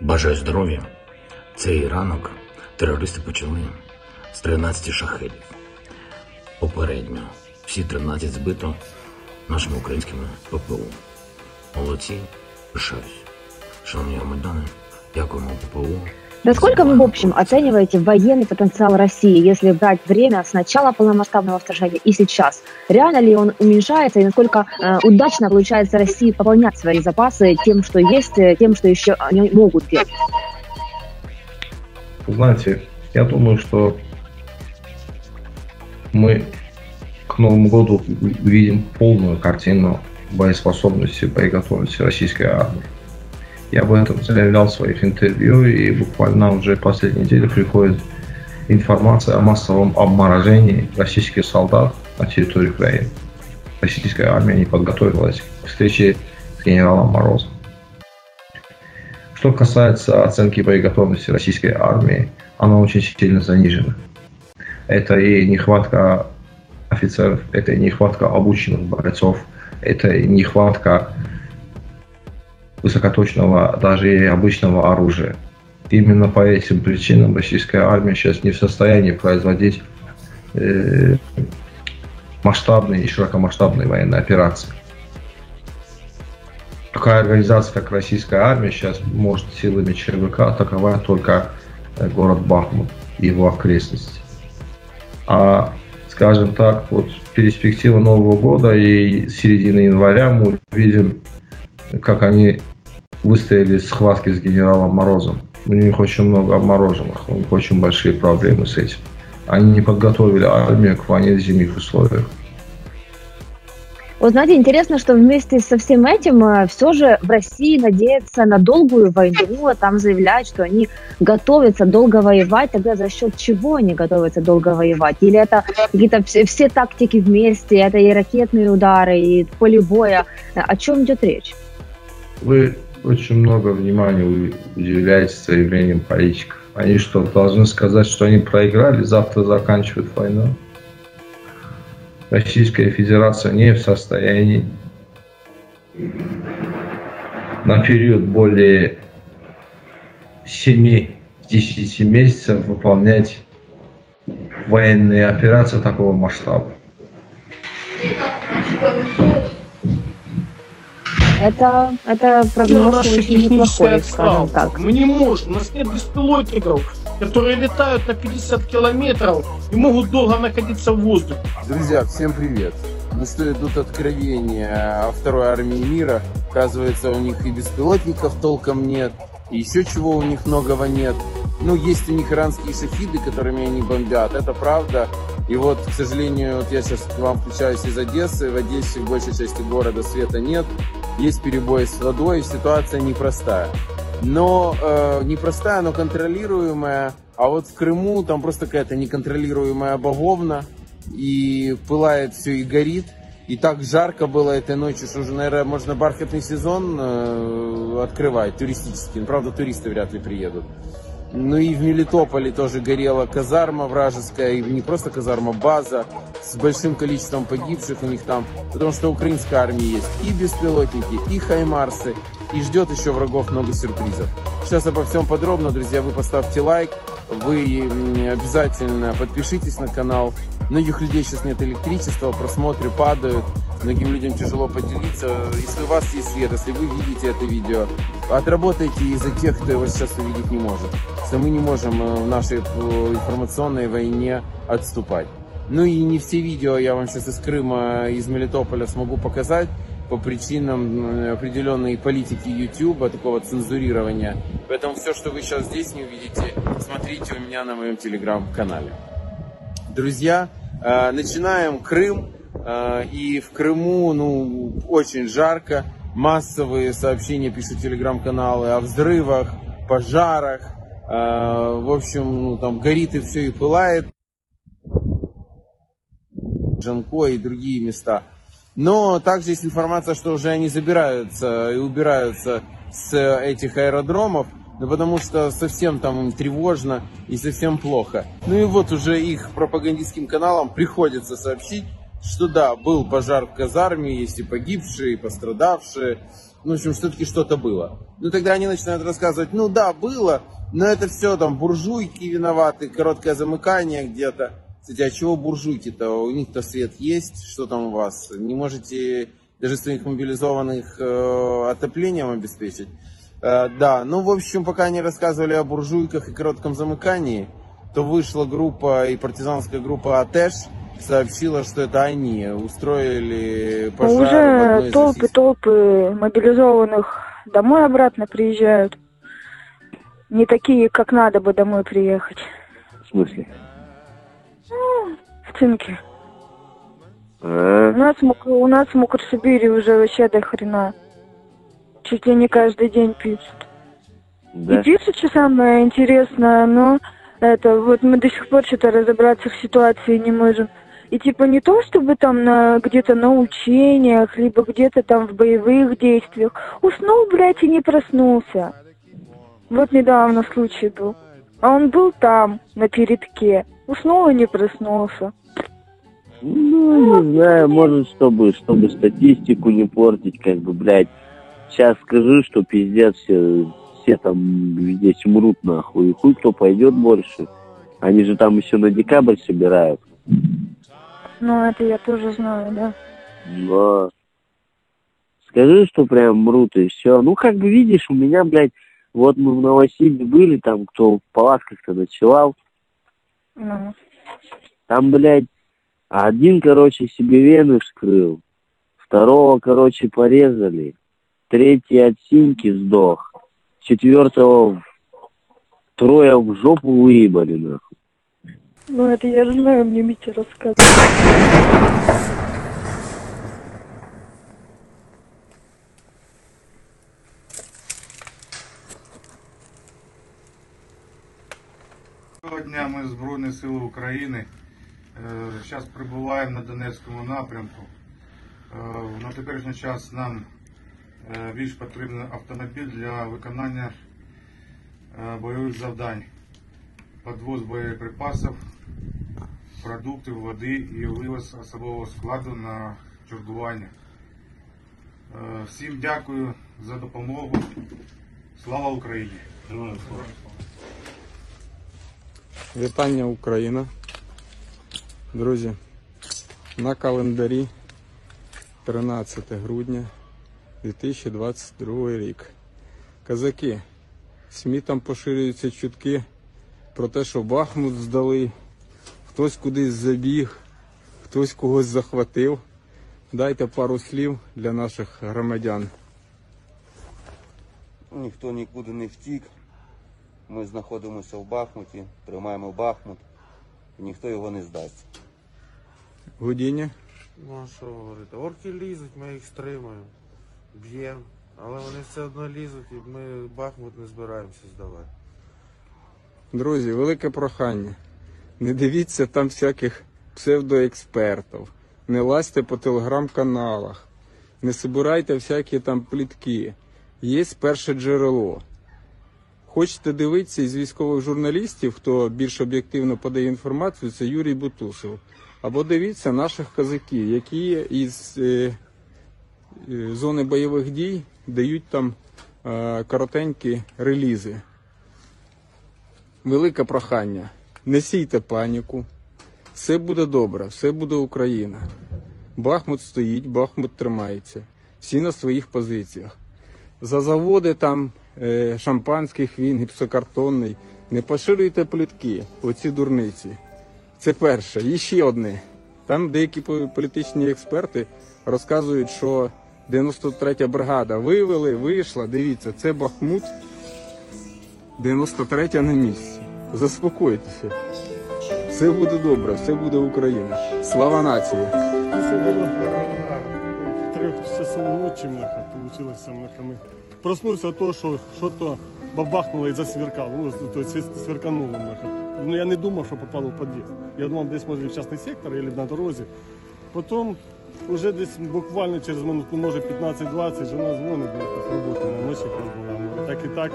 Бажаю здоров'я. Цей ранок терористи почали з 13 шахедів. Попередньо всі 13 збито нашими українськими ППУ. Молодці, пишаюсь. Шановні громадяни, дякуємо ППУ. Насколько вы, в общем, оцениваете военный потенциал России, если брать время с начала полномасштабного вторжения и сейчас? Реально ли он уменьшается и насколько э, удачно получается России пополнять свои запасы тем, что есть, э, тем, что еще они могут делать? Знаете, я думаю, что мы к Новому году увидим полную картину боеспособности боеготовности российской армии. Я об этом заявлял в своих интервью, и буквально уже в последней неделе приходит информация о массовом обморожении российских солдат на территории Украины. Российская армия не подготовилась к встрече с генералом Морозом. Что касается оценки боеготовности российской армии, она очень сильно занижена. Это и нехватка офицеров, это и нехватка обученных бойцов, это и нехватка высокоточного, даже и обычного оружия. Именно по этим причинам российская армия сейчас не в состоянии производить э, масштабные и широкомасштабные военные операции. Такая организация, как российская армия, сейчас может силами ЧВК атаковать только э, город Бахмут и его окрестности. А, скажем так, вот перспектива Нового года и середины января мы увидим, как они выстояли схватки с генералом Морозом. У них очень много обмороженных, у них очень большие проблемы с этим. Они не подготовили армию к войне в зимних условиях. Вот знаете, интересно, что вместе со всем этим все же в России надеются на долгую войну, а там заявляют, что они готовятся долго воевать. Тогда за счет чего они готовятся долго воевать? Или это какие-то все, все тактики вместе, это и ракетные удары, и поле боя? О чем идет речь? Вы очень много внимания уделяете заявлениям политиков. Они что, должны сказать, что они проиграли, завтра заканчивают войну? Российская Федерация не в состоянии на период более 7-10 месяцев выполнять военные операции такого масштаба. Это, это прогноз очень неплохой, скажем так. Мы не можем, у нас нет беспилотников, которые летают на 50 километров и могут долго находиться в воздухе. Друзья, всем привет! Ну что идут откровения о второй армии мира. Оказывается, у них и беспилотников толком нет, и еще чего у них многого нет. Ну, есть у них иранские шахиды, которыми они бомбят, это правда. И вот, к сожалению, вот я сейчас к вам включаюсь из Одессы. В Одессе в большей части города света нет. Есть перебои с водой, ситуация непростая. Но э, непростая, но контролируемая. А вот в Крыму там просто какая-то неконтролируемая боговна. И пылает все и горит. И так жарко было этой ночью, что уже, наверное, можно бархатный сезон э, открывать, туристический. Ну, правда, туристы вряд ли приедут. Ну и в Мелитополе тоже горела казарма вражеская, и не просто казарма, база с большим количеством погибших у них там, потому что украинская армия есть и беспилотники, и хаймарсы, и ждет еще врагов много сюрпризов. Сейчас обо всем подробно, друзья, вы поставьте лайк, вы обязательно подпишитесь на канал. Многих людей сейчас нет электричества, просмотры падают, многим людям тяжело поделиться. Если у вас есть свет, если вы видите это видео, отработайте из-за тех, кто его сейчас увидеть не может. Что мы не можем в нашей информационной войне отступать. Ну и не все видео я вам сейчас из Крыма, из Мелитополя смогу показать по причинам определенной политики YouTube, такого цензурирования. Поэтому все, что вы сейчас здесь не увидите, смотрите у меня на моем телеграм-канале. Друзья, начинаем Крым. И в Крыму, ну, очень жарко. Массовые сообщения пишут телеграм-каналы о взрывах, пожарах. В общем, ну, там горит и все и пылает. Жанко и другие места. Но также есть информация, что уже они забираются и убираются с этих аэродромов, ну потому что совсем там им тревожно и совсем плохо. Ну и вот уже их пропагандистским каналам приходится сообщить, что да, был пожар в казарме, есть и погибшие, и пострадавшие. ну, в общем, все-таки что-то было. Ну, тогда они начинают рассказывать, ну да, было, но это все там буржуйки виноваты, короткое замыкание где-то. Кстати, а чего буржуйки-то? У них-то свет есть, что там у вас? Не можете даже своих мобилизованных э, отоплением обеспечить? Э, да, ну, в общем, пока они рассказывали о буржуйках и коротком замыкании, то вышла группа и партизанская группа АТЭШ, сообщила, что это они устроили пожар в одной Уже толпы, толпы мобилизованных домой обратно приезжают. Не такие, как надо бы домой приехать. В смысле? В цинке. А, У нас, у нас в Мукрсибири уже вообще до хрена. Чуть ли не каждый день пишут. да. И пишут, что самое интересное, но это вот мы до сих пор что-то разобраться в ситуации не можем. И типа не то, чтобы там на где-то на учениях, либо где-то там в боевых действиях. Уснул, блядь, и не проснулся. Вот недавно случай был. А он был там, на передке. Уснул и не проснулся. Ну, не знаю, может, чтобы, чтобы статистику не портить, как бы, блядь. Сейчас скажу, что пиздец, все, все там здесь умрут, нахуй. И хуй кто пойдет больше. Они же там еще на декабрь собирают. Ну, это я тоже знаю, да. Но скажи, что прям мрут и все. Ну, как бы видишь, у меня, блядь, вот мы в Новосибе были, там кто в палатках-то ночевал, Ну. там, блядь, один, короче, себе вены вскрыл, второго, короче, порезали, третий от синьки сдох, четвертого трое в жопу выебали, нахуй. Ну, это я же знаю, мне Митя рассказывал. Доброго ми Збройні Сили України. Зараз прибуваємо на Донецькому напрямку. Е, На теперішній час нам е, більш потрібен автомобіль для виконання е, бойових завдань. Подвоз боєприпасів, продуктів, води і вивоз особового складу на чергування. Е, Всім дякую за допомогу. Слава Україні! Вітання Україна. Друзі, на календарі 13 грудня 2022 рік. Казаки, в СМІ там поширюються чутки про те, що Бахмут здали, хтось кудись забіг, хтось когось захватив. Дайте пару слів для наших громадян. Ніхто нікуди не втік. Ми знаходимося в Бахмуті, тримаємо Бахмут, і ніхто його не здасть. Гудіні. Ну а що говорити? Орки лізуть, ми їх стримуємо, б'ємо, але вони все одно лізуть і ми Бахмут не збираємося здавати. Друзі, велике прохання. Не дивіться там всяких псевдоекспертів, не лазьте по телеграм-каналах, не собирайте всякі там плітки. Є перше джерело. Хочете дивитися із військових журналістів, хто більш об'єктивно подає інформацію, це Юрій Бутусов. Або дивіться наших казаків, які із е, е, зони бойових дій дають там е, коротенькі релізи велике прохання. Не сійте паніку. Все буде добре, все буде Україна. Бахмут стоїть, Бахмут тримається. Всі на своїх позиціях. За заводи там е, шампанських він, гіпсокартонний. Не поширюйте плітки, оці дурниці. Це перше. І ще одне. Там деякі політичні експерти розказують, що 93-я бригада вивели, вийшла. Дивіться, це Бахмут. 93 на місці. Заспокойтеся. Все буде добре, все буде Україна. Слава нації! трех часов ночи, мляха, получилось, мляха, мы проснулся от того, что что-то бабахнуло и засверкало, ну, то сверкануло, мляха. Ну, я не думав, що попало в під'їзд. Я думав, десь може в частний сектор або на дорозі. Потім, вже десь буквально через минут, ну, може 15-20, жена дзвонить, мляха, з роботи на ночі якраз була. Говорить, так і так.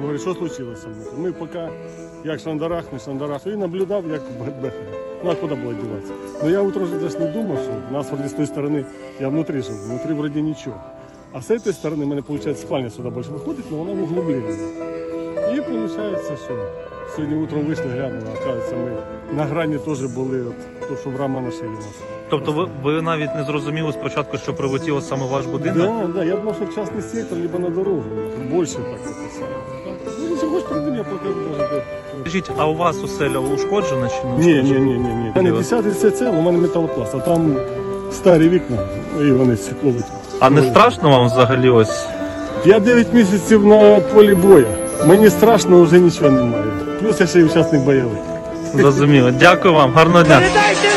Говорить, що случилося? мляха? Ми поки, як шандарах, не шандарах, і наблюдав, як бехає. Ну, а куди було діватися? Ну, я утром же даже не думав, що нас вроде з тої сторони, я внутрі жив, внутрі вроді нічого. А с этой стороны у меня, получается, спальня сюда больше выходит, но она в углублении. И получается, що сьогодні утром вийшли, глянули, оказується, ми на грані теж були, от, то, що в рама нашили нас. Тобто ви, ви навіть не зрозуміли спочатку, що прилетіло саме ваш будинок? Да, да, я думав, що частний сектор, либо на дорогу. Більше так саме. Ну, хочеш, прийди, я покажу даже де. Скажіть, а у вас оселя ушкоджена чи не Ні, ні, ні, ні, ні. У мене 10 це це, у мене металопласт, а там старі вікна, і вони стекло А не страшно вам взагалі ось? Я 9 місяців на полі бою. Мені страшно, вже нічого немає. Плюс я ще й учасник бойовий. Зрозуміло. Дякую вам, гарного дня. Передайте